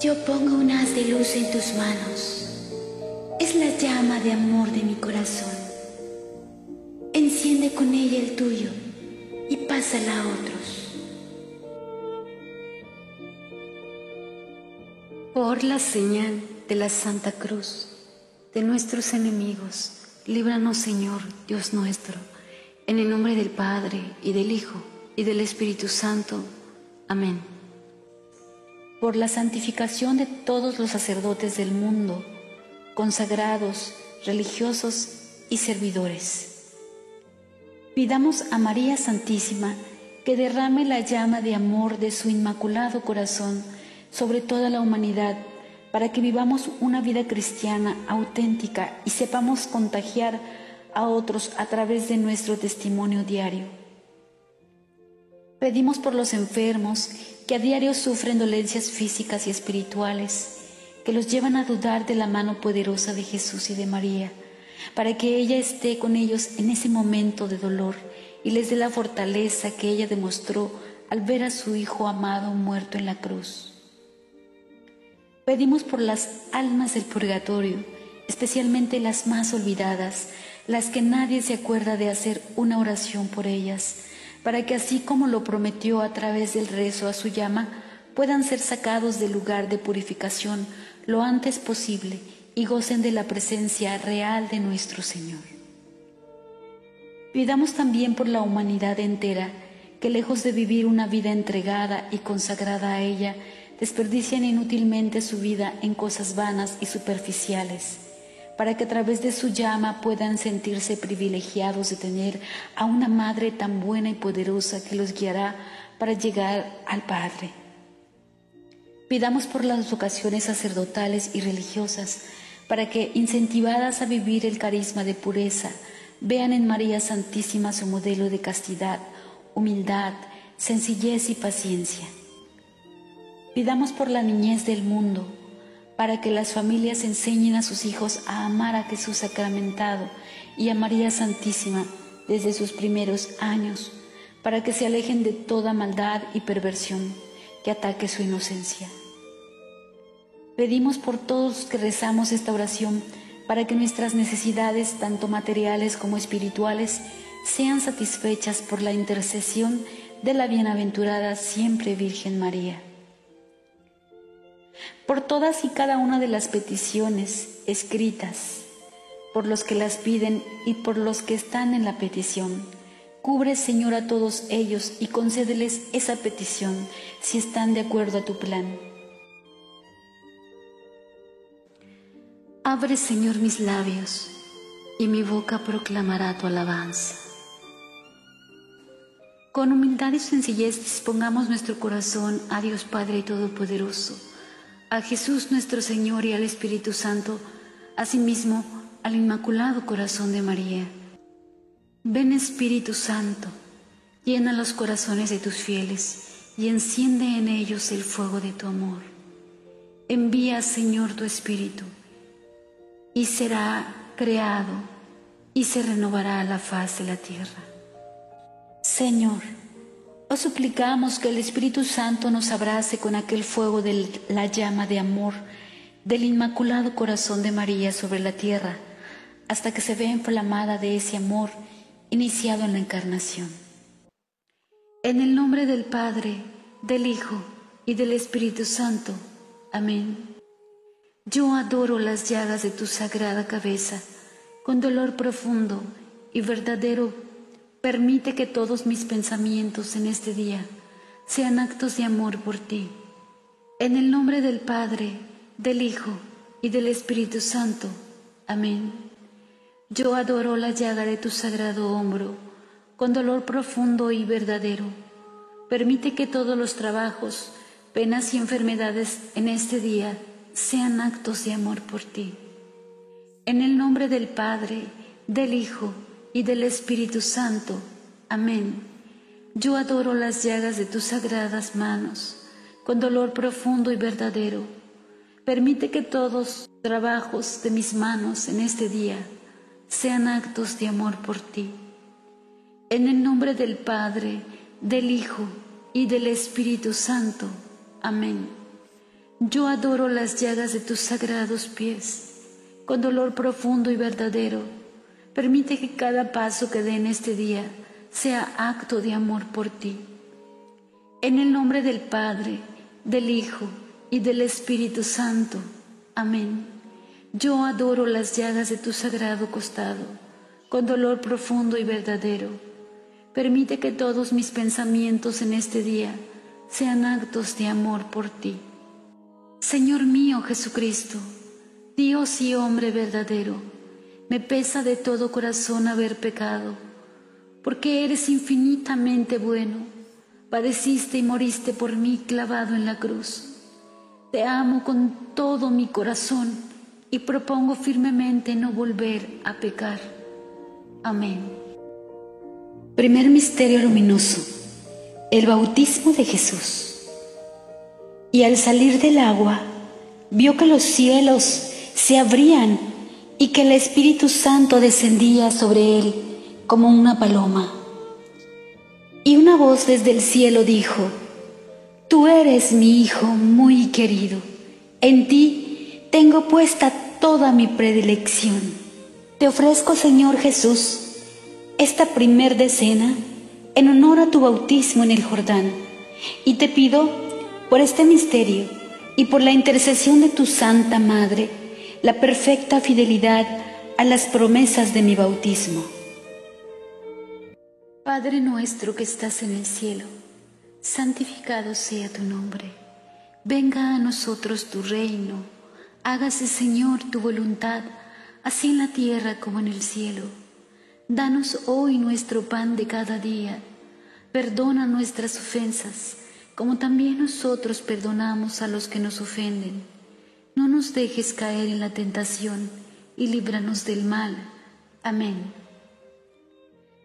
Yo pongo un haz de luz en tus manos. Es la llama de amor de mi corazón. Enciende con ella el tuyo y pásala a otros. Por la señal de la Santa Cruz de nuestros enemigos, líbranos Señor, Dios nuestro, en el nombre del Padre y del Hijo y del Espíritu Santo. Amén por la santificación de todos los sacerdotes del mundo, consagrados, religiosos y servidores. Pidamos a María Santísima que derrame la llama de amor de su inmaculado corazón sobre toda la humanidad para que vivamos una vida cristiana auténtica y sepamos contagiar a otros a través de nuestro testimonio diario. Pedimos por los enfermos que a diario sufren dolencias físicas y espirituales, que los llevan a dudar de la mano poderosa de Jesús y de María, para que ella esté con ellos en ese momento de dolor y les dé la fortaleza que ella demostró al ver a su Hijo amado muerto en la cruz. Pedimos por las almas del purgatorio, especialmente las más olvidadas, las que nadie se acuerda de hacer una oración por ellas, para que así como lo prometió a través del rezo a su llama, puedan ser sacados del lugar de purificación lo antes posible y gocen de la presencia real de nuestro Señor. Pidamos también por la humanidad entera, que lejos de vivir una vida entregada y consagrada a ella, desperdicien inútilmente su vida en cosas vanas y superficiales para que a través de su llama puedan sentirse privilegiados de tener a una madre tan buena y poderosa que los guiará para llegar al Padre. Pidamos por las vocaciones sacerdotales y religiosas, para que, incentivadas a vivir el carisma de pureza, vean en María Santísima su modelo de castidad, humildad, sencillez y paciencia. Pidamos por la niñez del mundo, para que las familias enseñen a sus hijos a amar a Jesús sacramentado y a María Santísima desde sus primeros años, para que se alejen de toda maldad y perversión que ataque su inocencia. Pedimos por todos que rezamos esta oración para que nuestras necesidades, tanto materiales como espirituales, sean satisfechas por la intercesión de la bienaventurada siempre Virgen María por todas y cada una de las peticiones escritas, por los que las piden y por los que están en la petición. Cubre, Señor, a todos ellos y concédeles esa petición si están de acuerdo a tu plan. Abre, Señor, mis labios y mi boca proclamará tu alabanza. Con humildad y sencillez dispongamos nuestro corazón a Dios Padre Todopoderoso a Jesús nuestro Señor y al Espíritu Santo, asimismo al Inmaculado Corazón de María. Ven Espíritu Santo, llena los corazones de tus fieles y enciende en ellos el fuego de tu amor. Envía, Señor, tu Espíritu, y será creado y se renovará la faz de la tierra. Señor, os suplicamos que el Espíritu Santo nos abrace con aquel fuego de la llama de amor del Inmaculado Corazón de María sobre la tierra, hasta que se vea inflamada de ese amor iniciado en la encarnación. En el nombre del Padre, del Hijo y del Espíritu Santo. Amén. Yo adoro las llagas de tu sagrada cabeza con dolor profundo y verdadero Permite que todos mis pensamientos en este día sean actos de amor por ti. En el nombre del Padre, del Hijo y del Espíritu Santo. Amén. Yo adoro la llaga de tu sagrado hombro con dolor profundo y verdadero. Permite que todos los trabajos, penas y enfermedades en este día sean actos de amor por ti. En el nombre del Padre, del Hijo y del Espíritu Santo. Amén. Yo adoro las llagas de tus sagradas manos, con dolor profundo y verdadero. Permite que todos los trabajos de mis manos en este día sean actos de amor por ti. En el nombre del Padre, del Hijo y del Espíritu Santo. Amén. Yo adoro las llagas de tus sagrados pies. Con dolor profundo y verdadero, permite que cada paso que dé en este día sea acto de amor por ti. En el nombre del Padre, del Hijo y del Espíritu Santo. Amén. Yo adoro las llagas de tu sagrado costado, con dolor profundo y verdadero. Permite que todos mis pensamientos en este día sean actos de amor por ti. Señor mío Jesucristo, Dios y hombre verdadero, me pesa de todo corazón haber pecado, porque eres infinitamente bueno, padeciste y moriste por mí clavado en la cruz. Te amo con todo mi corazón y propongo firmemente no volver a pecar. Amén. Primer Misterio Luminoso. El bautismo de Jesús. Y al salir del agua, vio que los cielos se abrían y que el Espíritu Santo descendía sobre él como una paloma. Y una voz desde el cielo dijo, Tú eres mi Hijo muy querido, en ti tengo puesta toda mi predilección. Te ofrezco, Señor Jesús, esta primer decena en honor a tu bautismo en el Jordán, y te pido por este misterio y por la intercesión de tu Santa Madre, la perfecta fidelidad a las promesas de mi bautismo. Padre nuestro que estás en el cielo, santificado sea tu nombre. Venga a nosotros tu reino. Hágase, Señor, tu voluntad, así en la tierra como en el cielo. Danos hoy nuestro pan de cada día. Perdona nuestras ofensas como también nosotros perdonamos a los que nos ofenden. No nos dejes caer en la tentación y líbranos del mal. Amén.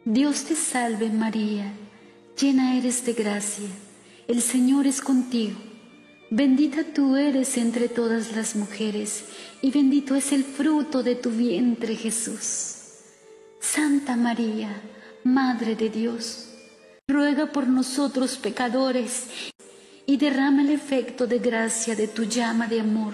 Dios te salve María, llena eres de gracia, el Señor es contigo. Bendita tú eres entre todas las mujeres, y bendito es el fruto de tu vientre Jesús. Santa María, Madre de Dios, ruega por nosotros pecadores y derrama el efecto de gracia de tu llama de amor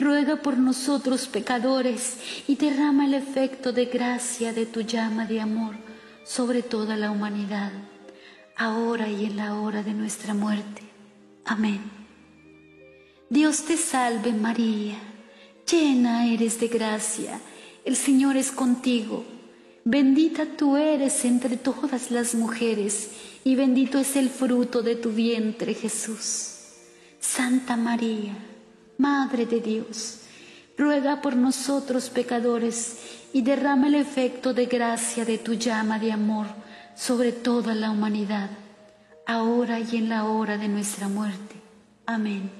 ruega por nosotros pecadores y derrama el efecto de gracia de tu llama de amor sobre toda la humanidad, ahora y en la hora de nuestra muerte. Amén. Dios te salve María, llena eres de gracia, el Señor es contigo. Bendita tú eres entre todas las mujeres, y bendito es el fruto de tu vientre, Jesús. Santa María, Madre de Dios, ruega por nosotros pecadores y derrama el efecto de gracia de tu llama de amor sobre toda la humanidad, ahora y en la hora de nuestra muerte. Amén.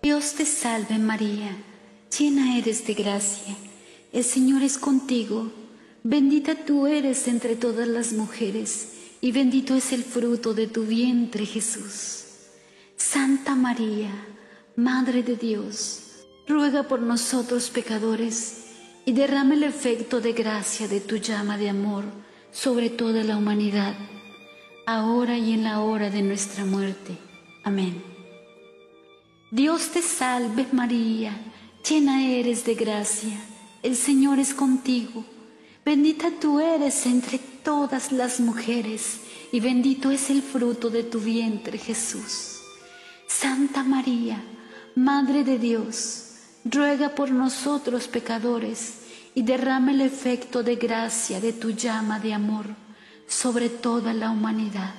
Dios te salve María, llena eres de gracia, el Señor es contigo, bendita tú eres entre todas las mujeres, y bendito es el fruto de tu vientre Jesús. Santa María, Madre de Dios, ruega por nosotros pecadores y derrama el efecto de gracia de tu llama de amor sobre toda la humanidad, ahora y en la hora de nuestra muerte. Amén. Dios te salve María, llena eres de gracia, el Señor es contigo, bendita tú eres entre todas las mujeres y bendito es el fruto de tu vientre Jesús. Santa María, Madre de Dios, ruega por nosotros pecadores y derrama el efecto de gracia de tu llama de amor sobre toda la humanidad,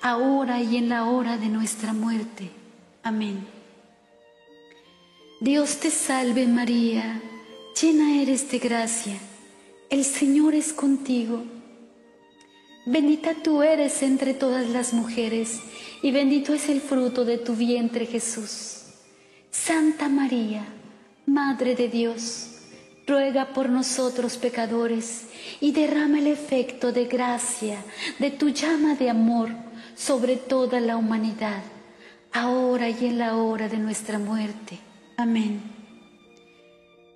ahora y en la hora de nuestra muerte. Amén. Dios te salve María, llena eres de gracia, el Señor es contigo. Bendita tú eres entre todas las mujeres y bendito es el fruto de tu vientre Jesús. Santa María, Madre de Dios, ruega por nosotros pecadores y derrama el efecto de gracia de tu llama de amor sobre toda la humanidad, ahora y en la hora de nuestra muerte. Amén.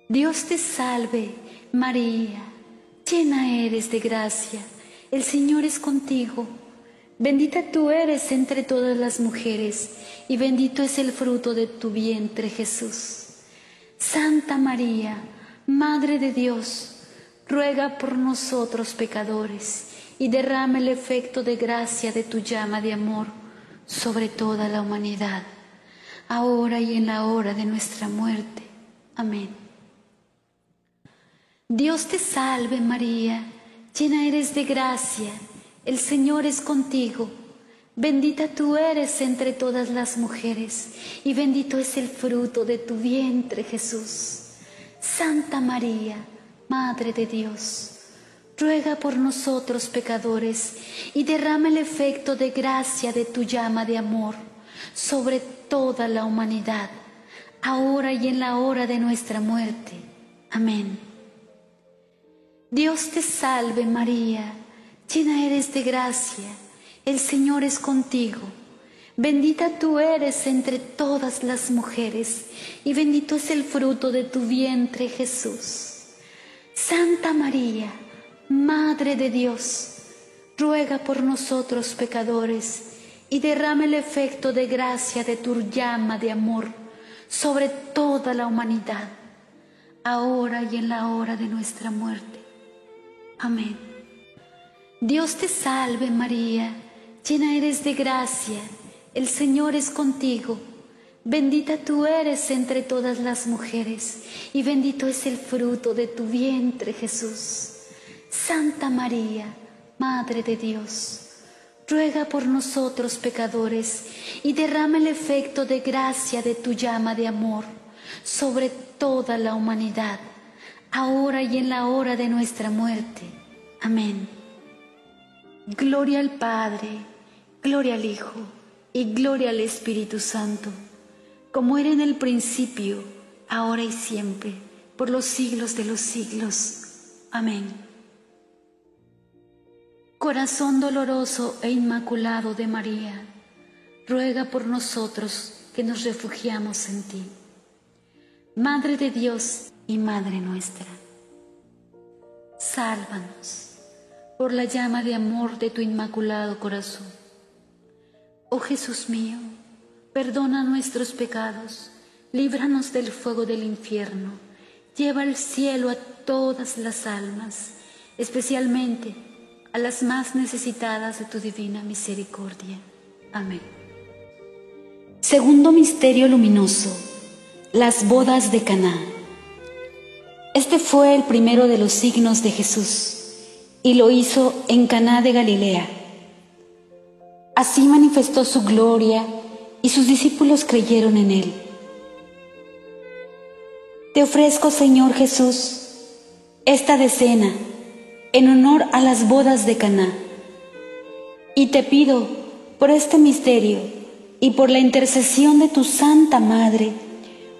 Dios te salve, María, llena eres de gracia, el Señor es contigo. Bendita tú eres entre todas las mujeres, y bendito es el fruto de tu vientre, Jesús. Santa María, Madre de Dios, ruega por nosotros pecadores y derrama el efecto de gracia de tu llama de amor sobre toda la humanidad, ahora y en la hora de nuestra muerte. Amén. Dios te salve María, llena eres de gracia, el Señor es contigo. Bendita tú eres entre todas las mujeres, y bendito es el fruto de tu vientre, Jesús. Santa María, Madre de Dios, ruega por nosotros pecadores y derrama el efecto de gracia de tu llama de amor sobre toda la humanidad, ahora y en la hora de nuestra muerte. Amén. Dios te salve María, llena eres de gracia, el Señor es contigo. Bendita tú eres entre todas las mujeres, y bendito es el fruto de tu vientre, Jesús. Santa María, Madre de Dios, ruega por nosotros pecadores, y derrama el efecto de gracia de tu llama de amor sobre toda la humanidad, ahora y en la hora de nuestra muerte. Amén. Dios te salve María, llena eres de gracia el Señor es contigo. Bendita tú eres entre todas las mujeres, y bendito es el fruto de tu vientre, Jesús. Santa María, Madre de Dios, ruega por nosotros pecadores, y derrama el efecto de gracia de tu llama de amor sobre toda la humanidad, ahora y en la hora de nuestra muerte. Amén. Gloria al Padre, gloria al Hijo y gloria al Espíritu Santo, como era en el principio, ahora y siempre, por los siglos de los siglos. Amén. Corazón doloroso e inmaculado de María, ruega por nosotros que nos refugiamos en ti. Madre de Dios y Madre nuestra, sálvanos por la llama de amor de tu inmaculado corazón Oh Jesús mío, perdona nuestros pecados, líbranos del fuego del infierno, lleva al cielo a todas las almas, especialmente a las más necesitadas de tu divina misericordia. Amén. Segundo misterio luminoso, las bodas de Caná. Este fue el primero de los signos de Jesús y lo hizo en Caná de Galilea Así manifestó su gloria y sus discípulos creyeron en él. Te ofrezco, Señor Jesús, esta decena en honor a las bodas de Caná. Y te pido por este misterio y por la intercesión de tu Santa Madre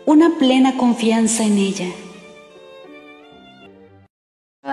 una plena confianza en ella.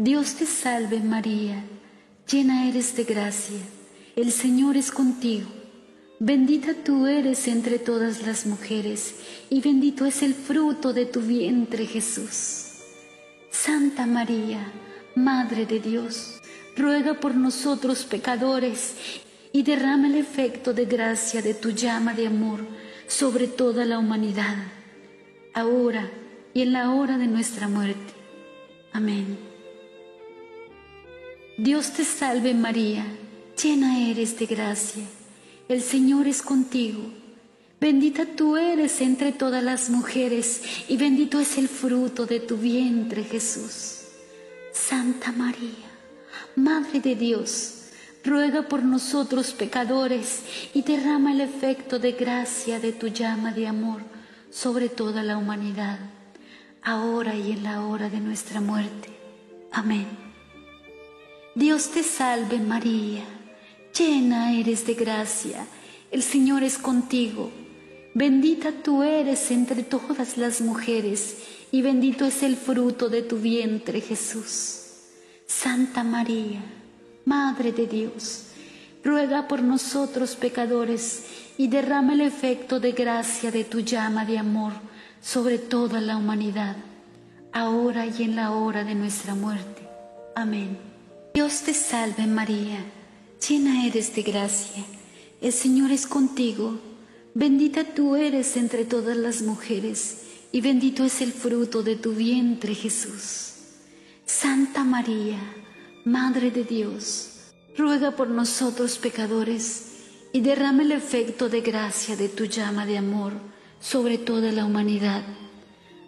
Dios te salve María, llena eres de gracia, el Señor es contigo Bendita tú eres entre todas las mujeres, y bendito es el fruto de tu vientre Jesús. Santa María, Madre de Dios, ruega por nosotros pecadores, y derrama el efecto de gracia de tu llama de amor sobre toda la humanidad, ahora y en la hora de nuestra muerte. Amén. Dios te salve María, llena eres de gracia el Señor es contigo. Bendita tú eres entre todas las mujeres y bendito es el fruto de tu vientre, Jesús. Santa María, Madre de Dios, ruega por nosotros pecadores y derrama el efecto de gracia de tu llama de amor sobre toda la humanidad, ahora y en la hora de nuestra muerte. Amén. Dios te salve María, llena eres de gracia, el Señor es contigo, bendita tú eres entre todas las mujeres, y bendito es el fruto de tu vientre Jesús. Santa María, Madre de Dios, ruega por nosotros pecadores y derrama el efecto de gracia de tu llama de amor sobre toda la humanidad, ahora y en la hora de nuestra muerte. Amén. Dios te salve María, llena eres de gracia, el Señor es contigo, bendita tú eres entre todas las mujeres, y bendito es el fruto de tu vientre Jesús. Santa María, Madre de Dios, ruega por nosotros pecadores y derrama el efecto de gracia de tu llama de amor sobre toda la humanidad,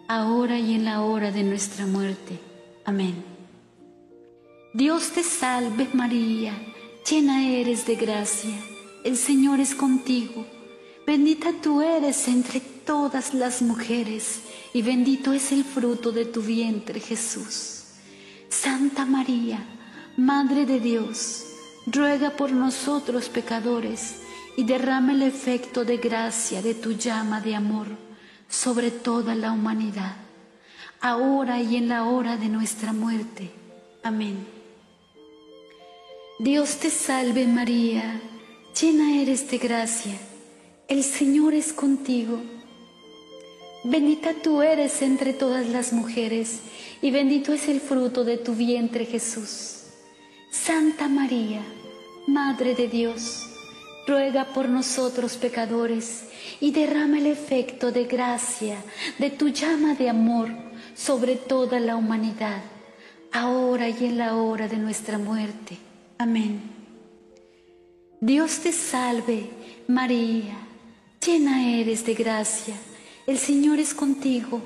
ahora y en la hora de nuestra muerte. Amén. Dios te salve María, llena eres de gracia, el Señor es contigo, bendita tú eres entre todas las mujeres y bendito es el fruto de tu vientre Jesús. Santa María, Madre de Dios, ruega por nosotros pecadores y derrama el efecto de gracia de tu llama de amor sobre toda la humanidad, ahora y en la hora de nuestra muerte. Amén. Dios te salve María, llena eres de gracia, el Señor es contigo. Bendita tú eres entre todas las mujeres y bendito es el fruto de tu vientre Jesús. Santa María, Madre de Dios, ruega por nosotros pecadores y derrama el efecto de gracia de tu llama de amor sobre toda la humanidad, ahora y en la hora de nuestra muerte. Amén. Dios te salve, María, llena eres de gracia, el Señor es contigo,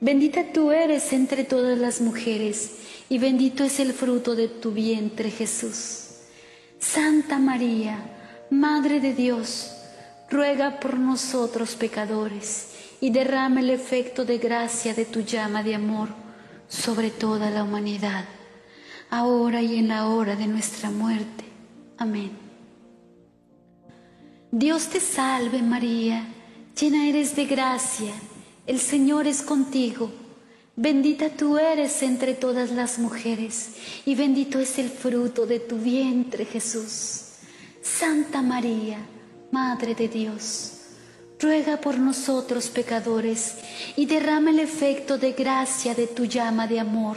bendita tú eres entre todas las mujeres y bendito es el fruto de tu vientre Jesús. Santa María, Madre de Dios, ruega por nosotros pecadores y derrama el efecto de gracia de tu llama de amor sobre toda la humanidad, ahora y en la hora de nuestra muerte. Amén. Dios te salve María, llena eres de gracia, el Señor es contigo Bendita tú eres entre todas las mujeres, y bendito es el fruto de tu vientre, Jesús. Santa María, Madre de Dios, ruega por nosotros pecadores, y derrama el efecto de gracia de tu llama de amor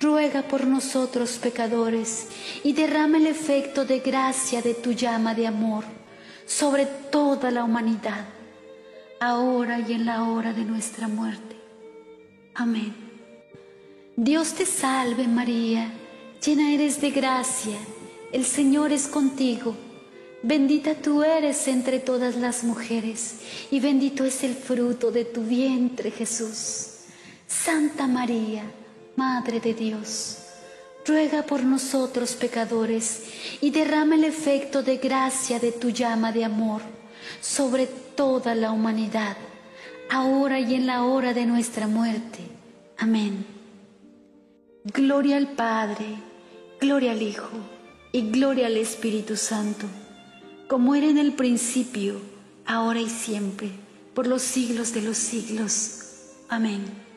ruega por nosotros pecadores, y derrama el efecto de gracia de tu llama de amor sobre toda la humanidad, ahora y en la hora de nuestra muerte. Amén. Dios te salve María llena eres de gracia, el Señor es contigo. Bendita tú eres entre todas las mujeres, y bendito es el fruto de tu vientre, Jesús. Santa María, Madre de Dios, ruega por nosotros pecadores, y derrama el efecto de gracia de tu llama de amor sobre toda la humanidad, ahora y en la hora de nuestra muerte. Amén. Gloria al Padre Gloria al Hijo y gloria al Espíritu Santo, como era en el principio, ahora y siempre, por los siglos de los siglos. Amén.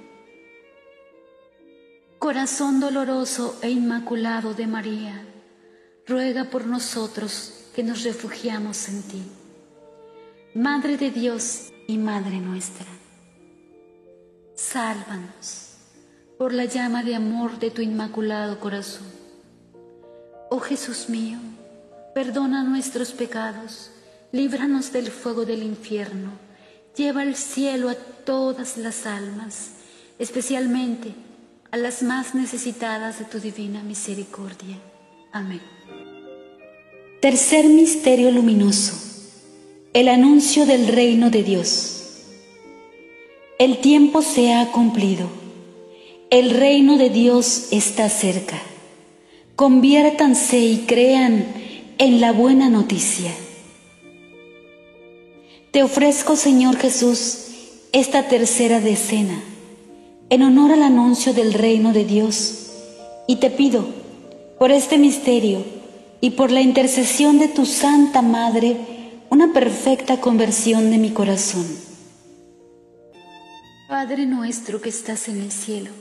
Corazón doloroso e inmaculado de María, ruega por nosotros que nos refugiamos en ti. Madre de Dios y Madre nuestra, sálvanos por la llama de amor de tu inmaculado corazón Oh Jesús mío, Perdona nuestros pecados, líbranos del fuego del infierno, lleva al cielo a todas las almas, especialmente a las más necesitadas de tu divina misericordia. Amén. Tercer misterio luminoso. El anuncio del reino de Dios. El tiempo se ha cumplido. El reino de Dios está cerca. Conviértanse y crean en la buena noticia. Te ofrezco, Señor Jesús, esta tercera decena en honor al anuncio del reino de Dios y te pido por este misterio y por la intercesión de tu Santa Madre una perfecta conversión de mi corazón. Padre nuestro que estás en el cielo,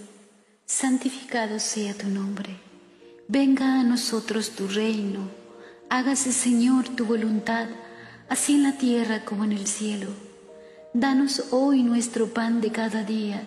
santificado sea tu nombre. Venga a nosotros tu reino. Hágase, Señor, tu voluntad, así en la tierra como en el cielo. Danos hoy nuestro pan de cada día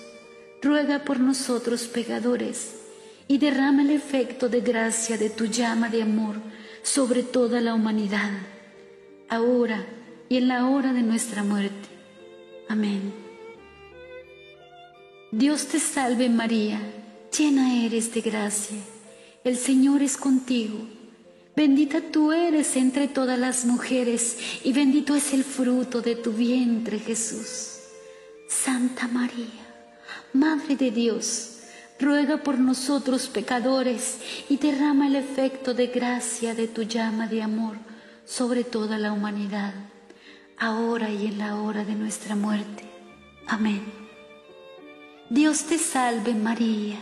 ruega por nosotros pecadores, y derrama el efecto de gracia de tu llama de amor sobre toda la humanidad, ahora y en la hora de nuestra muerte. Amén. Dios te salve María, llena eres de gracia, el Señor es contigo. Bendita tú eres entre todas las mujeres y bendito es el fruto de tu vientre Jesús. Santa María Madre de Dios, ruega por nosotros pecadores y derrama el efecto de gracia de tu llama de amor sobre toda la humanidad, ahora y en la hora de nuestra muerte. Amén. Dios te salve María,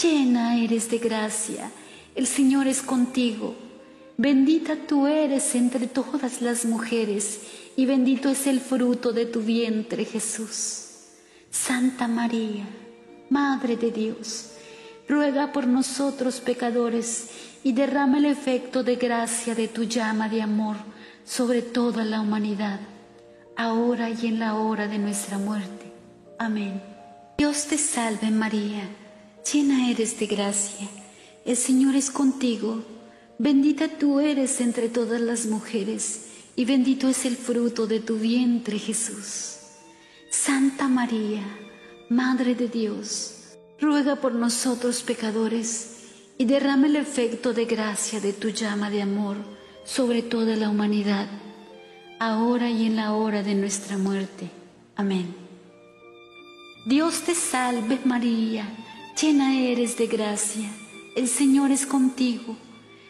llena eres de gracia, el Señor es contigo, bendita tú eres entre todas las mujeres y bendito es el fruto de tu vientre Jesús. Santa María, Madre de Dios, ruega por nosotros pecadores y derrama el efecto de gracia de tu llama de amor sobre toda la humanidad, ahora y en la hora de nuestra muerte. Amén. Dios te salve María, llena eres de gracia, el Señor es contigo, bendita tú eres entre todas las mujeres, y bendito es el fruto de tu vientre Jesús. Santa María, Madre de Dios, ruega por nosotros pecadores y derrama el efecto de gracia de tu llama de amor sobre toda la humanidad, ahora y en la hora de nuestra muerte. Amén. Dios te salve María, llena eres de gracia, el Señor es contigo,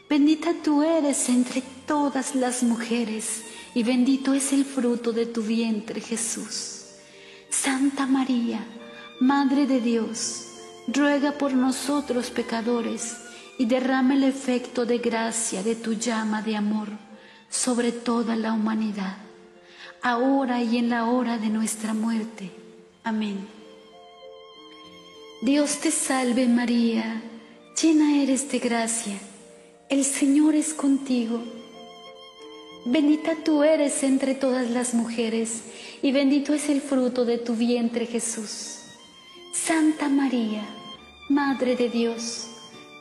bendita tú eres entre todas las mujeres y bendito es el fruto de tu vientre Jesús. Santa María, Madre de Dios, ruega por nosotros pecadores y derrama el efecto de gracia de tu llama de amor sobre toda la humanidad, ahora y en la hora de nuestra muerte. Amén. Dios te salve María, llena eres de gracia, el Señor es contigo Bendita tú eres entre todas las mujeres, y bendito es el fruto de tu vientre Jesús. Santa María, Madre de Dios,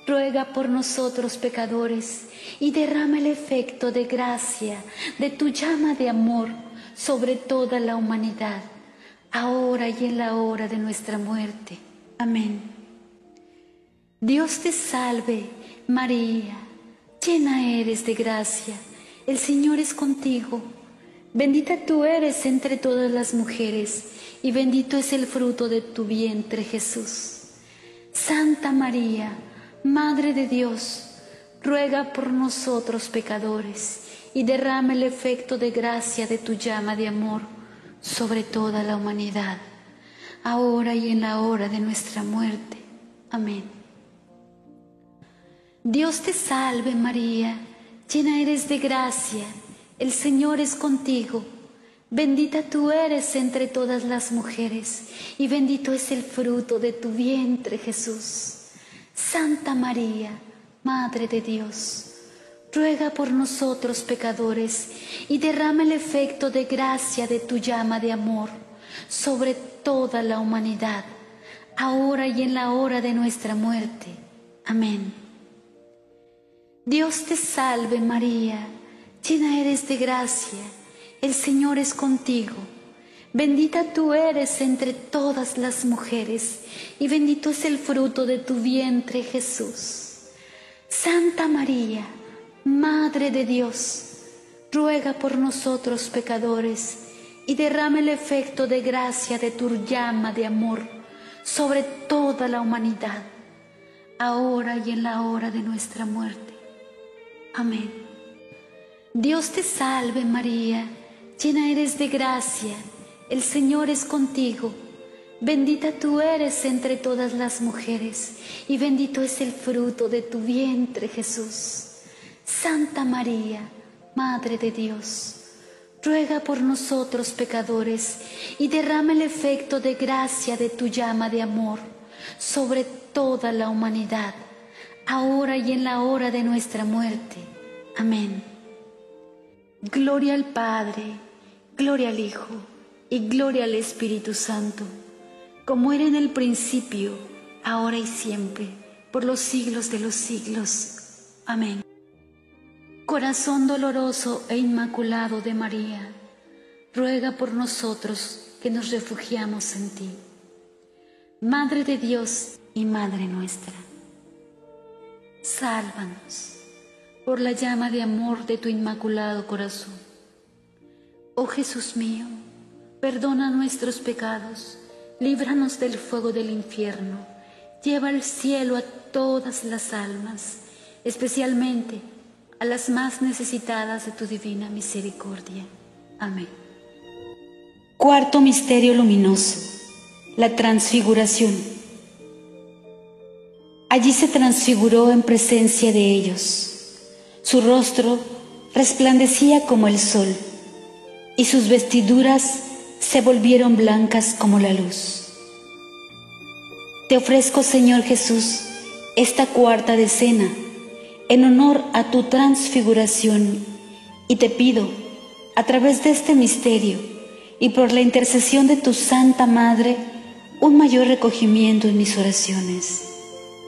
ruega por nosotros pecadores, y derrama el efecto de gracia de tu llama de amor sobre toda la humanidad, ahora y en la hora de nuestra muerte. Amén. Dios te salve, María, llena eres de gracia el Señor es contigo. Bendita tú eres entre todas las mujeres, y bendito es el fruto de tu vientre, Jesús. Santa María, Madre de Dios, ruega por nosotros pecadores, y derrama el efecto de gracia de tu llama de amor sobre toda la humanidad, ahora y en la hora de nuestra muerte. Amén. Dios te salve María llena eres de gracia, el Señor es contigo. Bendita tú eres entre todas las mujeres, y bendito es el fruto de tu vientre, Jesús. Santa María, Madre de Dios, ruega por nosotros pecadores, y derrama el efecto de gracia de tu llama de amor sobre toda la humanidad, ahora y en la hora de nuestra muerte. Amén. Dios te salve María, llena eres de gracia, el Señor es contigo. Bendita tú eres entre todas las mujeres, y bendito es el fruto de tu vientre Jesús. Santa María, Madre de Dios, ruega por nosotros pecadores, y derrama el efecto de gracia de tu llama de amor sobre toda la humanidad, ahora y en la hora de nuestra muerte. Amén. Dios te salve María, llena eres de gracia, el Señor es contigo. Bendita tú eres entre todas las mujeres, y bendito es el fruto de tu vientre Jesús. Santa María, Madre de Dios, ruega por nosotros pecadores, y derrama el efecto de gracia de tu llama de amor sobre toda la humanidad ahora y en la hora de nuestra muerte. Amén. Gloria al Padre, gloria al Hijo y gloria al Espíritu Santo, como era en el principio, ahora y siempre, por los siglos de los siglos. Amén. Corazón doloroso e inmaculado de María, ruega por nosotros que nos refugiamos en ti. Madre de Dios y Madre nuestra sálvanos por la llama de amor de tu inmaculado corazón. Oh Jesús mío, perdona nuestros pecados, líbranos del fuego del infierno, lleva al cielo a todas las almas, especialmente a las más necesitadas de tu divina misericordia. Amén. Cuarto Misterio Luminoso, la Transfiguración. Allí se transfiguró en presencia de ellos. Su rostro resplandecía como el sol y sus vestiduras se volvieron blancas como la luz. Te ofrezco, Señor Jesús, esta cuarta decena en honor a tu transfiguración y te pido, a través de este misterio y por la intercesión de tu Santa Madre, un mayor recogimiento en mis oraciones.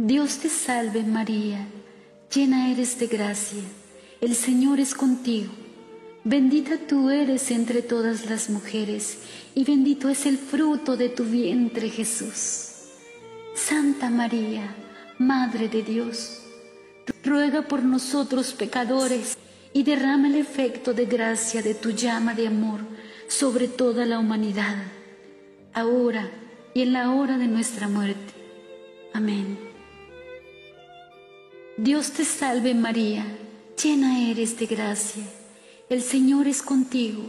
Dios te salve María, llena eres de gracia, el Señor es contigo. Bendita tú eres entre todas las mujeres, y bendito es el fruto de tu vientre Jesús. Santa María, Madre de Dios, ruega por nosotros pecadores, y derrama el efecto de gracia de tu llama de amor sobre toda la humanidad, ahora y en la hora de nuestra muerte. Amén. Dios te salve María, llena eres de gracia, el Señor es contigo.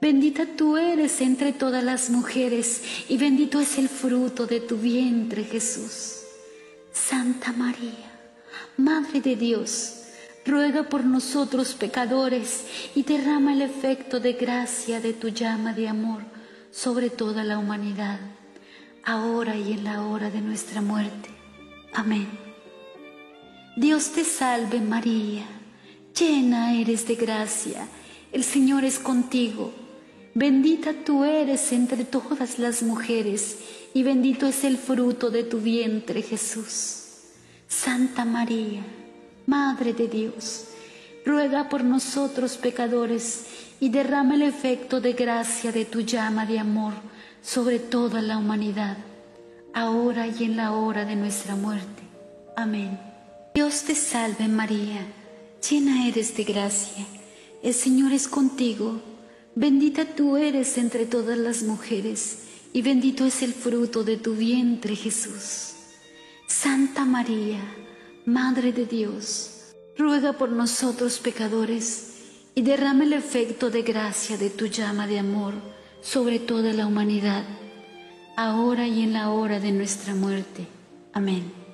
Bendita tú eres entre todas las mujeres y bendito es el fruto de tu vientre Jesús. Santa María, Madre de Dios, ruega por nosotros pecadores y derrama el efecto de gracia de tu llama de amor sobre toda la humanidad, ahora y en la hora de nuestra muerte. Amén. Dios te salve María, llena eres de gracia, el Señor es contigo. Bendita tú eres entre todas las mujeres, y bendito es el fruto de tu vientre Jesús. Santa María, Madre de Dios, ruega por nosotros pecadores y derrama el efecto de gracia de tu llama de amor sobre toda la humanidad, ahora y en la hora de nuestra muerte. Amén. Dios te salve María, llena eres de gracia el Señor es contigo, bendita tú eres entre todas las mujeres, y bendito es el fruto de tu vientre Jesús. Santa María, Madre de Dios, ruega por nosotros pecadores, y derrama el efecto de gracia de tu llama de amor sobre toda la humanidad, ahora y en la hora de nuestra muerte. Amén.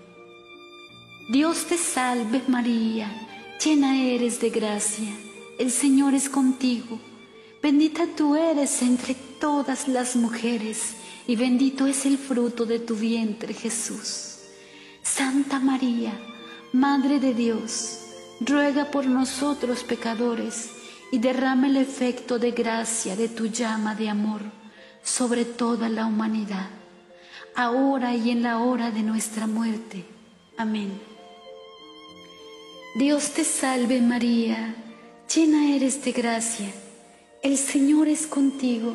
Dios te salve María, llena eres de gracia el Señor es contigo. Bendita tú eres entre todas las mujeres, y bendito es el fruto de tu vientre, Jesús. Santa María, Madre de Dios, ruega por nosotros pecadores, y derrama el efecto de gracia de tu llama de amor sobre toda la humanidad, ahora y en la hora de nuestra muerte. Amén. Dios te salve María, llena eres de gracia, el Señor es contigo.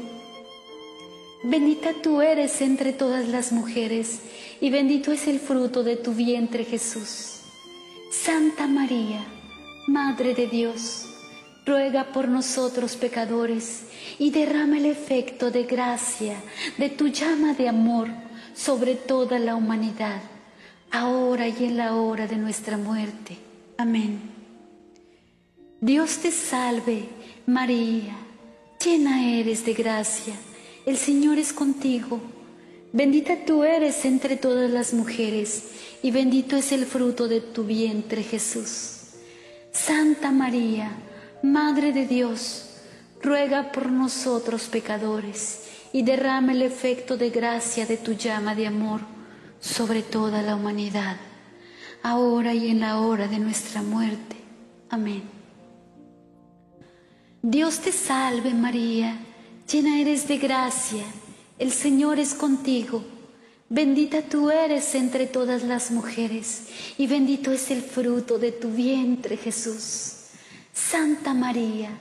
Bendita tú eres entre todas las mujeres, y bendito es el fruto de tu vientre Jesús. Santa María, Madre de Dios, ruega por nosotros pecadores, y derrama el efecto de gracia de tu llama de amor sobre toda la humanidad, ahora y en la hora de nuestra muerte. Amén. Dios te salve, María, llena eres de gracia, el Señor es contigo. Bendita tú eres entre todas las mujeres, y bendito es el fruto de tu vientre, Jesús. Santa María, Madre de Dios, ruega por nosotros pecadores, y derrama el efecto de gracia de tu llama de amor sobre toda la humanidad, ahora y en la hora de nuestra muerte. Amén. Dios te salve María, llena eres de gracia, el Señor es contigo. Bendita tú eres entre todas las mujeres, y bendito es el fruto de tu vientre Jesús. Santa María,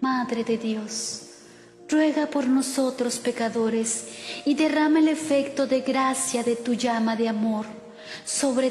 Madre de Dios, ruega por nosotros pecadores, y derrama el efecto de gracia de tu llama de amor sobre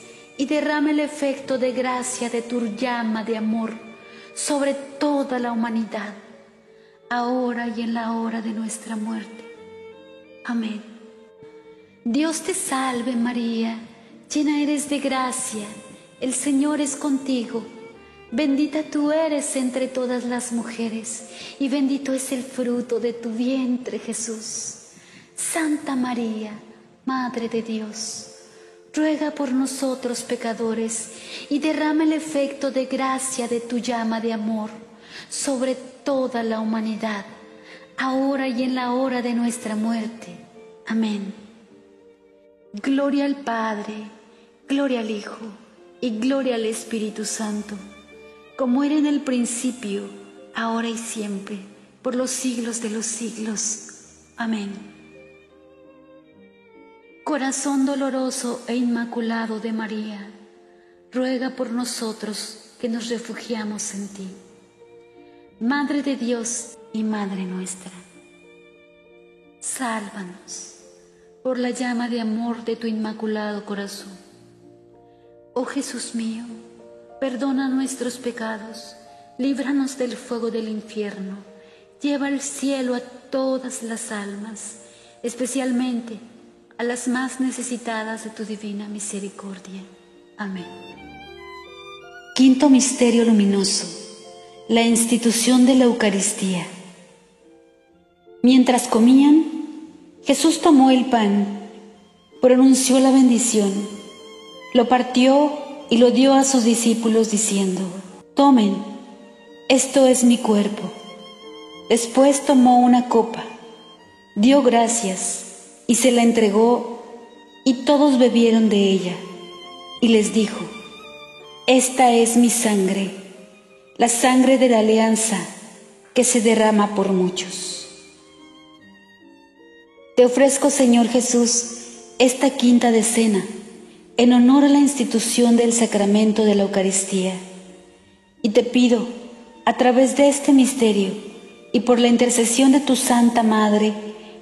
y derrama el efecto de gracia de tu llama de amor sobre toda la humanidad, ahora y en la hora de nuestra muerte. Amén. Dios te salve María, llena eres de gracia, el Señor es contigo. Bendita tú eres entre todas las mujeres, y bendito es el fruto de tu vientre Jesús. Santa María, Madre de Dios, ruega por nosotros pecadores, y derrama el efecto de gracia de tu llama de amor sobre toda la humanidad ahora y en la hora de nuestra muerte. Amén. Gloria al Padre, gloria al Hijo y gloria al Espíritu Santo, como era en el principio, ahora y siempre, por los siglos de los siglos. Amén. Corazón doloroso e inmaculado de María, ruega por nosotros que nos refugiamos en ti. Madre de Dios, y Madre nuestra. Sálvanos por la llama de amor de tu inmaculado corazón. Oh Jesús mío, perdona nuestros pecados, líbranos del fuego del infierno, lleva al cielo a todas las almas, especialmente a las más necesitadas de tu divina misericordia. Amén. Quinto Misterio Luminoso, la institución de la Eucaristía. Mientras comían, Jesús tomó el pan, pronunció la bendición, lo partió y lo dio a sus discípulos diciendo, tomen, esto es mi cuerpo. Después tomó una copa, dio gracias y se la entregó y todos bebieron de ella. Y les dijo, esta es mi sangre, la sangre de la alianza que se derrama por muchos. Te ofrezco, Señor Jesús, esta quinta decena en honor a la institución del sacramento de la Eucaristía. Y te pido, a través de este misterio y por la intercesión de tu Santa Madre,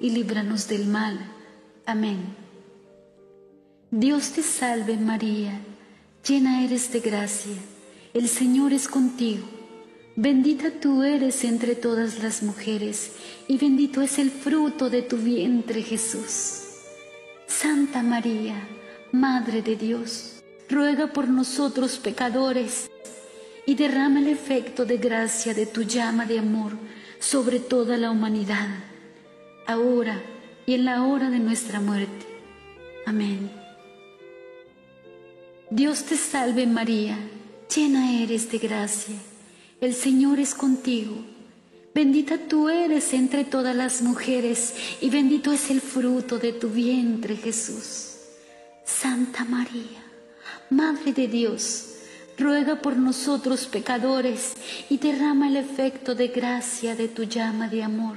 y líbranos del mal. Amén. Dios te salve María, llena eres de gracia, el Señor es contigo. Bendita tú eres entre todas las mujeres, y bendito es el fruto de tu vientre Jesús. Santa María, Madre de Dios, ruega por nosotros pecadores, y derrama el efecto de gracia de tu llama de amor sobre toda la humanidad, ahora y en la hora de nuestra muerte. Amén. Dios te salve María, llena eres de gracia el Señor es contigo. Bendita tú eres entre todas las mujeres y bendito es el fruto de tu vientre Jesús. Santa María, Madre de Dios, ruega por nosotros pecadores y derrama el efecto de gracia de tu llama de amor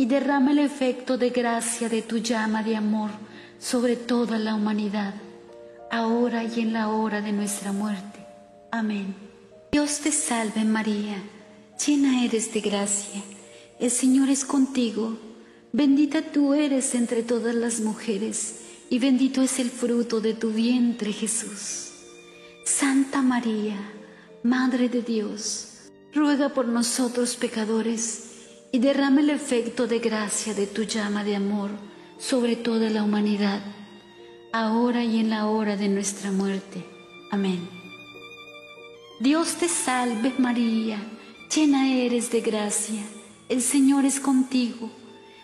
y derrama el efecto de gracia de tu llama de amor sobre toda la humanidad, ahora y en la hora de nuestra muerte. Amén. Dios te salve María llena eres de gracia, el Señor es contigo, bendita tú eres entre todas las mujeres, y bendito es el fruto de tu vientre Jesús. Santa María, Madre de Dios, ruega por nosotros pecadores, y derrama el efecto de gracia de tu llama de amor sobre toda la humanidad, ahora y en la hora de nuestra muerte. Amén. Dios te salve María, llena eres de gracia, el Señor es contigo.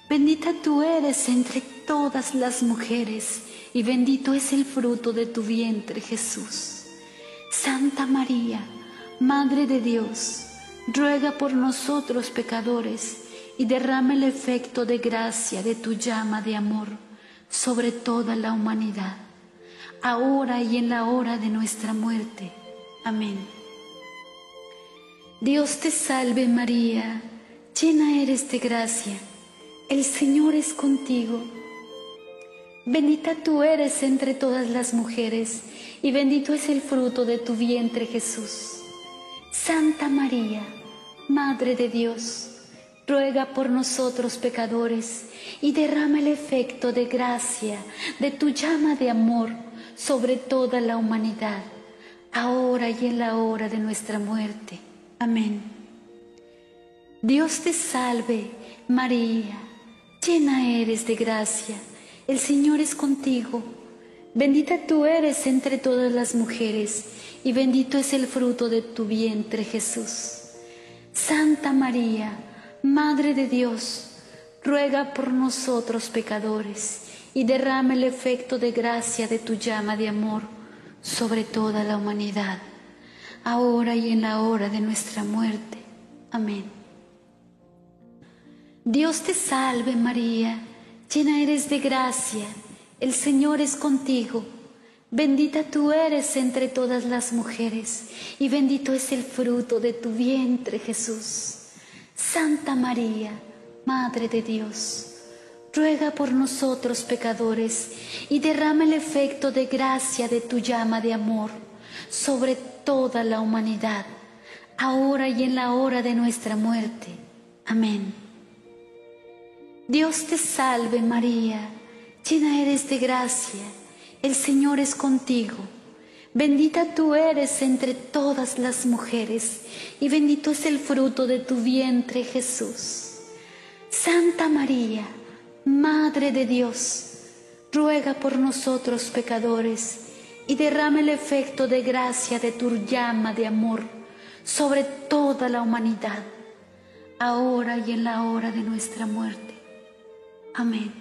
Bendita tú eres entre todas las mujeres, y bendito es el fruto de tu vientre, Jesús. Santa María, Madre de Dios, ruega por nosotros pecadores, y derrama el efecto de gracia de tu llama de amor sobre toda la humanidad, ahora y en la hora de nuestra muerte. Amén. Dios te salve María, llena eres de gracia, el Señor es contigo. Bendita tú eres entre todas las mujeres, y bendito es el fruto de tu vientre Jesús. Santa María, Madre de Dios, ruega por nosotros pecadores, y derrama el efecto de gracia de tu llama de amor sobre toda la humanidad, ahora y en la hora de nuestra muerte. Amén. Dios te salve, María, llena eres de gracia, el Señor es contigo. Bendita tú eres entre todas las mujeres, y bendito es el fruto de tu vientre, Jesús. Santa María, Madre de Dios, ruega por nosotros pecadores, y derrama el efecto de gracia de tu llama de amor sobre toda la humanidad ahora y en la hora de nuestra muerte. Amén. Dios te salve María, llena eres de gracia, el Señor es contigo. Bendita tú eres entre todas las mujeres, y bendito es el fruto de tu vientre, Jesús. Santa María, Madre de Dios, ruega por nosotros pecadores, y derrama el efecto de gracia de tu llama de amor sobre toda la humanidad, ahora y en la hora de nuestra muerte. Amén. Dios te salve María, llena eres de gracia, el Señor es contigo. Bendita tú eres entre todas las mujeres, y bendito es el fruto de tu vientre, Jesús. Santa María, Madre de Dios, ruega por nosotros pecadores, y derrama el efecto de gracia de tu llama de amor sobre toda la humanidad, ahora y en la hora de nuestra muerte. Amén.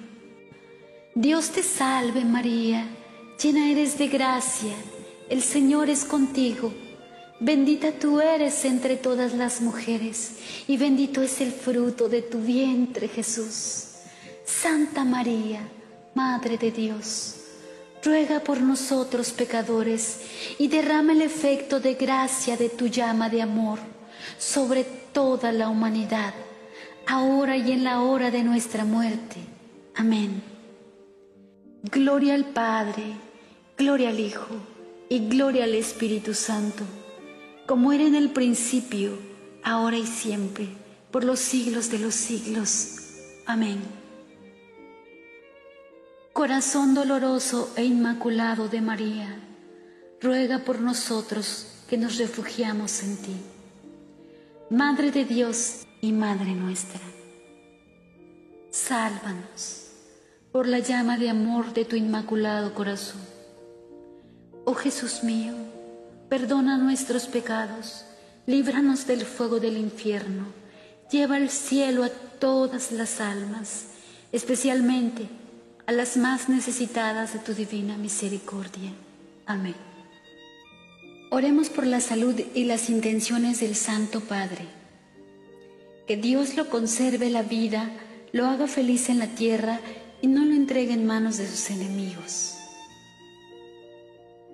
Dios te salve María, llena eres de gracia el Señor es contigo. Bendita tú eres entre todas las mujeres, y bendito es el fruto de tu vientre, Jesús. Santa María, Madre de Dios, ruega por nosotros pecadores, y derrama el efecto de gracia de tu llama de amor sobre toda la humanidad, ahora y en la hora de nuestra muerte. Amén. Gloria al Padre, gloria al Hijo y gloria al Espíritu Santo, como era en el principio, ahora y siempre, por los siglos de los siglos. Amén. Corazón doloroso e inmaculado de María, ruega por nosotros que nos refugiamos en ti. Madre de Dios y Madre nuestra, sálvanos por la llama de amor de tu inmaculado corazón Oh Jesús mío, perdona nuestros pecados, líbranos del fuego del infierno, lleva al cielo a todas las almas, especialmente a las más necesitadas de tu divina misericordia. Amén. Oremos por la salud y las intenciones del Santo Padre. Que Dios lo conserve la vida, lo haga feliz en la tierra y no lo entregue en manos de sus enemigos.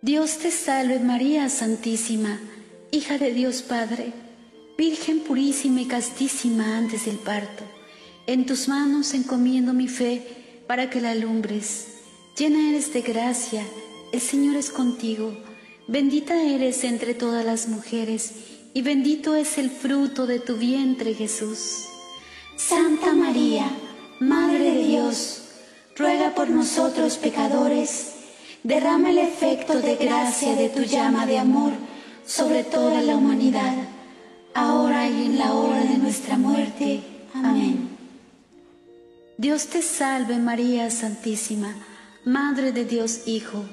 Dios te salve María Santísima, hija de Dios Padre, Virgen purísima y castísima antes del parto. En tus manos encomiendo mi fe para que la alumbres. Llena eres de gracia, el Señor es contigo. Bendita eres entre todas las mujeres y bendito es el fruto de tu vientre Jesús. Santa María, Madre de Dios, ruega por nosotros pecadores derrama el efecto de gracia de tu llama de amor sobre toda la humanidad, ahora y en la hora de nuestra muerte. Amén. Dios te salve María Santísima, Madre de Dios Hijo,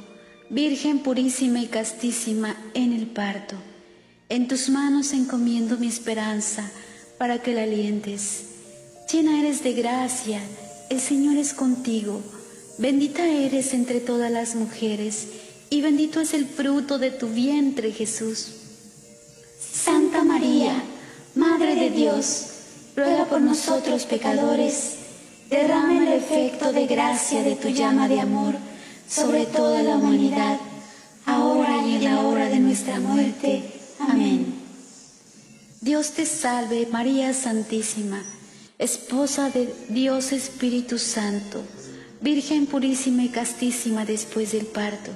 Virgen purísima y castísima en el parto. En tus manos encomiendo mi esperanza para que la alientes. Llena eres de gracia, el Señor es contigo Bendita eres entre todas las mujeres, y bendito es el fruto de tu vientre, Jesús. Santa María, Madre de Dios, ruega por nosotros pecadores, derrama el efecto de gracia de tu llama de amor sobre toda la humanidad, ahora y en la hora de nuestra muerte. Amén. Dios te salve, María Santísima, esposa de Dios Espíritu Santo Virgen purísima y castísima después del parto,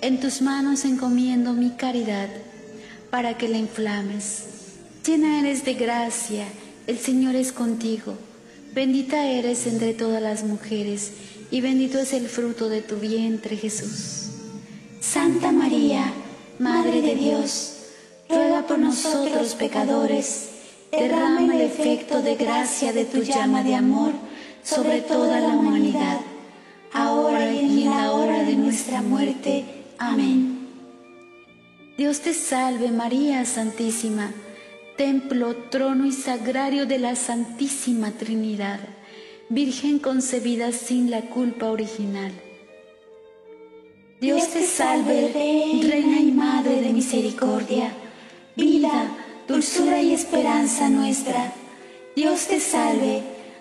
en tus manos encomiendo mi caridad para que la inflames. Llena eres de gracia, el Señor es contigo. Bendita eres entre todas las mujeres y bendito es el fruto de tu vientre Jesús. Santa María, Madre de Dios, ruega por nosotros pecadores, derrama el efecto de gracia de tu llama de amor sobre toda la humanidad ahora y en la hora de nuestra muerte. Amén. Dios te salve María Santísima, templo, trono y sagrario de la Santísima Trinidad, Virgen concebida sin la culpa original. Dios te salve, Reina y Madre de Misericordia, vida, dulzura y esperanza nuestra. Dios te salve,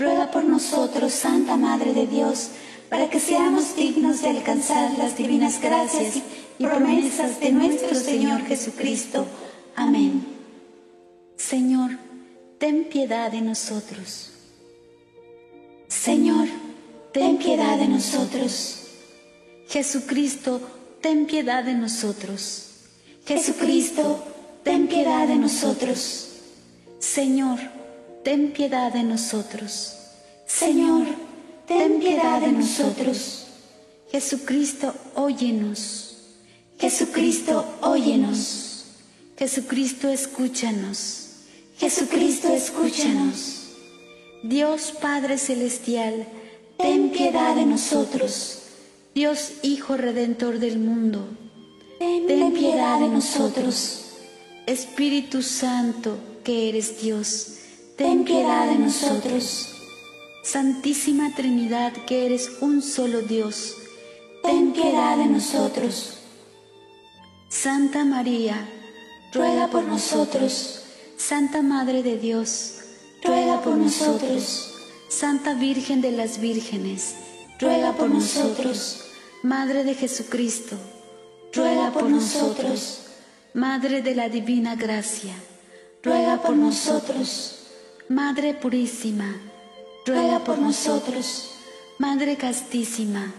Ruega por nosotros, Santa Madre de Dios, para que seamos dignos de alcanzar las divinas gracias y promesas de nuestro Señor Jesucristo. Amén. Señor, ten piedad de nosotros. Señor, ten piedad de nosotros. Jesucristo, ten piedad de nosotros. Jesucristo, ten piedad de nosotros. Señor, ten piedad de nosotros. Señor, ten piedad de nosotros. Jesucristo, óyenos. Jesucristo, óyenos. Jesucristo, escúchanos. Jesucristo, escúchanos. Dios Padre Celestial, ten piedad de nosotros. Dios Hijo Redentor del mundo, ten piedad de nosotros. Espíritu Santo, que eres Dios, ten piedad de nosotros. Santísima Trinidad, que eres un solo Dios, ten piedad de nosotros. Santa María, ruega por nosotros. Santa Madre de Dios, ruega por nosotros. Santa Virgen de las Vírgenes, ruega por nosotros. Madre de Jesucristo, ruega por nosotros. Madre de la Divina Gracia, ruega por nosotros. Madre Purísima, ruega por nosotros. Madre castísima,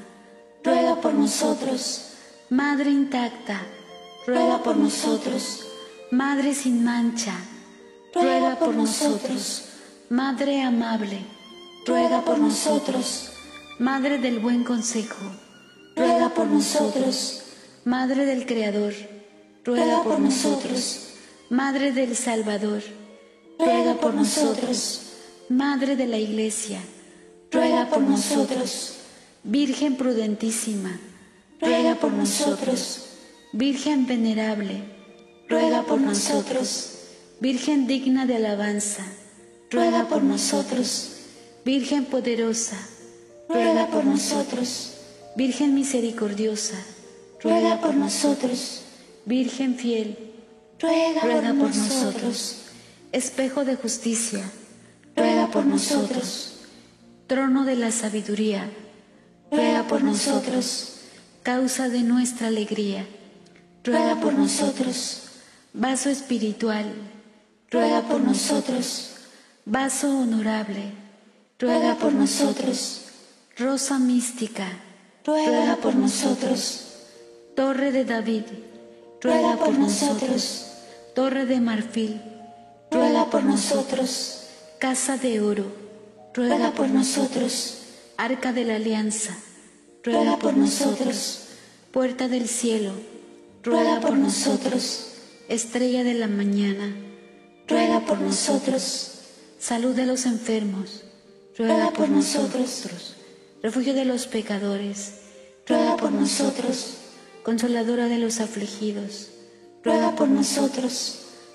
ruega por nosotros. Madre intacta, ruega por nosotros. Madre sin mancha, ruega por nosotros. Madre amable, ruega por nosotros. Madre del buen consejo, ruega por nosotros. Madre del Creador, ruega por nosotros. Madre del Salvador, ruega por nosotros. Madre de la Iglesia, ruega por nosotros. Virgen prudentísima, ruega por nosotros. Virgen venerable, ruega por nosotros. Virgen digna de alabanza, ruega por nosotros. Virgen poderosa, ruega por nosotros. Virgen misericordiosa, ruega por nosotros. Virgen fiel, ruega, por, nosotros. Espejo de justicia, ruega por nosotros. Trono de la sabiduría, ruega por nosotros. Causa de nuestra alegría, ruega por nosotros. Vaso espiritual, ruega por nosotros. Vaso honorable, ruega por nosotros. Rosa mística, ruega por nosotros. Torre de David, ruega por nosotros. Torre de marfil, ruega por nosotros. Casa de oro, ruega por nosotros. Arca de la alianza, ruega por nosotros. Puerta del cielo, ruega por nosotros. Estrella de la mañana, ruega por nosotros. Salud de los enfermos, ruega por nosotros. Refugio de los pecadores, ruega por nosotros. Consoladora de los afligidos, ruega por nosotros.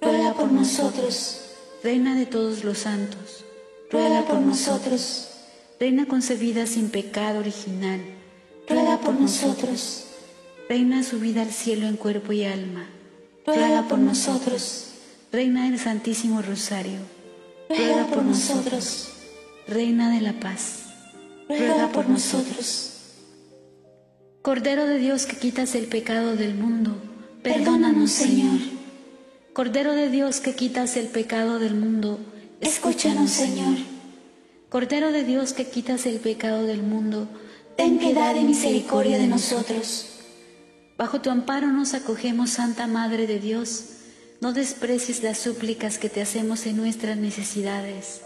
ruega por nosotros. Reina de todos los santos, ruega por nosotros. Reina concebida sin pecado original, ruega por nosotros. Reina subida al cielo en cuerpo y alma, ruega por nosotros. Reina del Santísimo Rosario, ruega por nosotros. Reina de la paz, ruega por nosotros. Cordero de Dios que quitas el pecado del mundo, perdónanos, Señor. Cordero de Dios que quitas el pecado del mundo, escúchanos, Señor. Cordero de Dios que quitas el pecado del mundo, ten piedad y misericordia de nosotros. Bajo tu amparo nos acogemos, Santa Madre de Dios. no desprecies las súplicas que te hacemos en nuestras necesidades.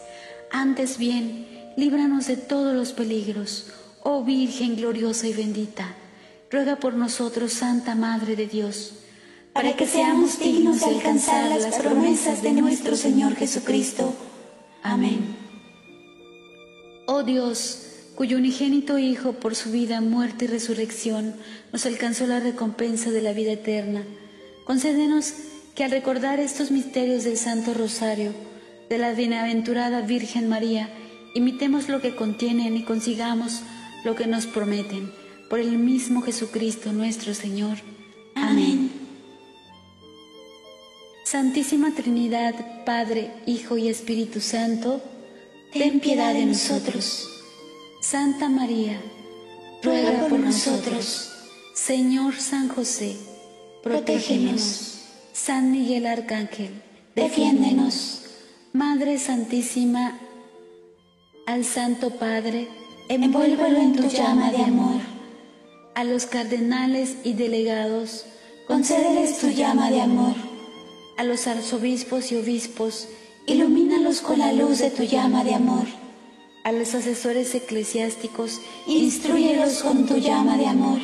Antes bien, líbranos de todos los peligros, oh Virgen gloriosa y bendita. Ruega por nosotros, Santa Madre de Dios, para que seamos dignos de alcanzar las promesas de nuestro Señor Jesucristo. Amén. Oh Dios, cuyo unigénito Hijo por su vida, muerte y resurrección nos alcanzó la recompensa de la vida eterna, concédenos que al recordar estos misterios del Santo Rosario, de la bienaventurada Virgen María, imitemos lo que contienen y consigamos lo que nos prometen, por el mismo Jesucristo nuestro Señor. Amén. Santísima Trinidad, Padre, Hijo y Espíritu Santo, ten piedad de nosotros. Santa María, ruega por nosotros. Señor San José, protégenos. San Miguel Arcángel, defiéndenos. Madre Santísima, al Santo Padre, envuélvelo en tu llama de amor. A los cardenales y delegados, concédeles tu llama de amor. A los arzobispos y obispos, ilumínalos con la luz de tu llama de amor. A los asesores eclesiásticos, instruyelos con tu llama de amor.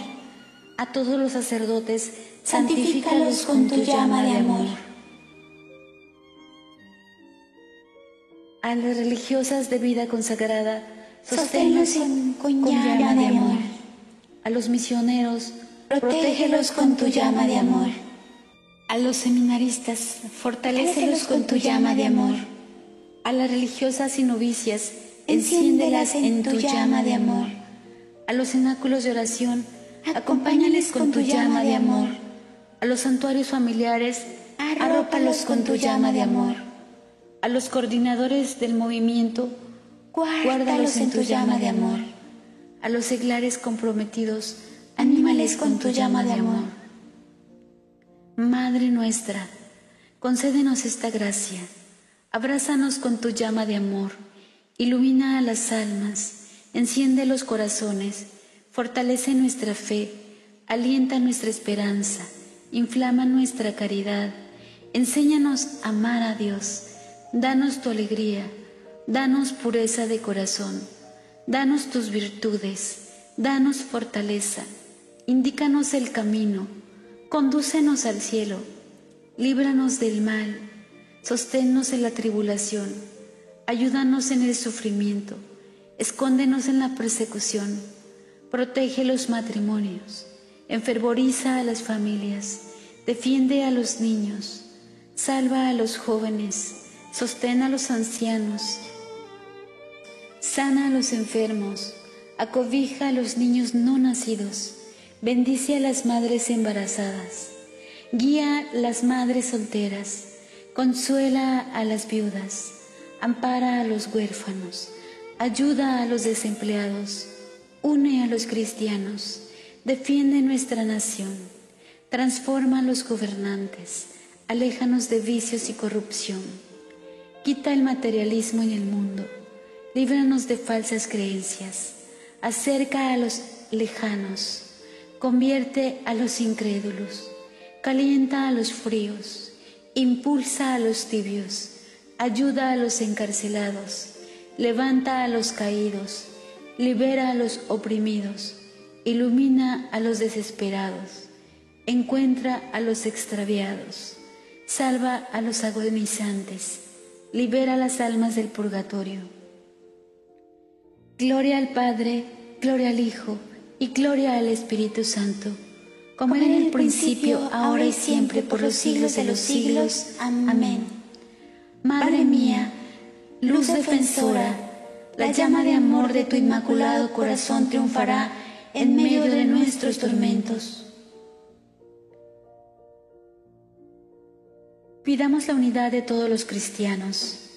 A todos los sacerdotes, santifícalos con tu llama de amor. A las religiosas de vida consagrada, sosténlos con, llama de amor. A los misioneros, protégelos con tu llama de amor. A los seminaristas, fortalecelos con tu llama de amor. A las religiosas y novicias, enciéndelas en tu llama de amor. A los cenáculos de oración, acompáñales con tu llama de amor a los santuarios familiares, arrópalos con tu llama de amor. A los coordinadores del movimiento, guárdalos en tu llama de amor. A los seglares comprometidos, anímales con tu llama de amor. Madre nuestra, concédenos esta gracia. Abrázanos con tu llama de amor. Ilumina a las almas, enciende los corazones, fortalece nuestra fe, alienta nuestra esperanza. Inflama nuestra caridad, enséñanos a amar a Dios, danos tu alegría, danos pureza de corazón, danos tus virtudes, danos fortaleza, indícanos el camino, condúcenos al cielo, líbranos del mal, sosténnos en la tribulación, ayúdanos en el sufrimiento, escóndenos en la persecución, protege los matrimonios enfervoriza a las familias, defiende a los niños, salva a los jóvenes, sostén a los ancianos, sana a los enfermos, acobija a los niños no nacidos, bendice a las madres embarazadas, guía a las madres solteras, consuela a las viudas, ampara a los huérfanos, ayuda a los desempleados, une a los cristianos. Defiende nuestra nación, transforma a los gobernantes, aléjanos de vicios y corrupción, quita el materialismo en el mundo, líbranos de falsas creencias, acerca a los lejanos, convierte a los incrédulos, calienta a los fríos, impulsa a los tibios, ayuda a los encarcelados, levanta a los caídos, libera a los oprimidos ilumina a los desesperados, encuentra a los extraviados, salva a los agonizantes, libera las almas del purgatorio. Gloria al Padre, gloria al Hijo y gloria al Espíritu Santo, como era en el principio, ahora y siempre, por los siglos de los siglos. Amén. Madre mía, luz defensora, la llama de amor de tu inmaculado corazón triunfará en medio de nuestros tormentos. Pidamos la unidad de todos los cristianos,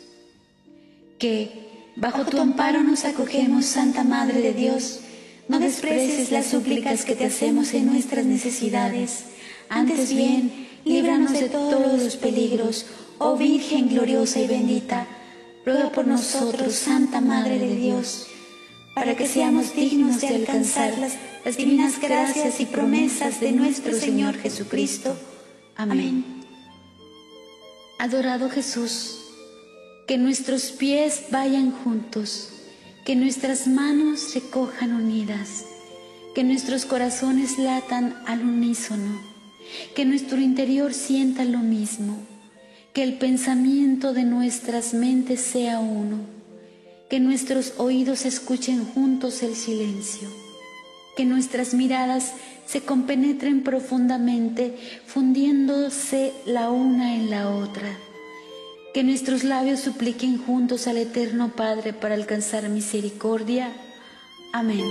que, bajo tu amparo nos acogemos, Santa Madre de Dios, no desprecies las súplicas que te hacemos en nuestras necesidades, antes bien, líbranos de todos los peligros, oh Virgen gloriosa y bendita, ruega por nosotros, Santa Madre de Dios, para que seamos dignos de alcanzar las, divinas gracias y promesas de nuestro Señor Jesucristo. Amén. Adorado Jesús, que nuestros pies vayan juntos, que nuestras manos se cojan unidas, que nuestros corazones latan al unísono, que nuestro interior sienta lo mismo, que el pensamiento de nuestras mentes sea uno, que nuestros oídos escuchen juntos el silencio, que nuestras miradas se compenetren profundamente, fundiéndose la una en la otra. Que nuestros labios supliquen juntos al Eterno Padre para alcanzar misericordia. Amén.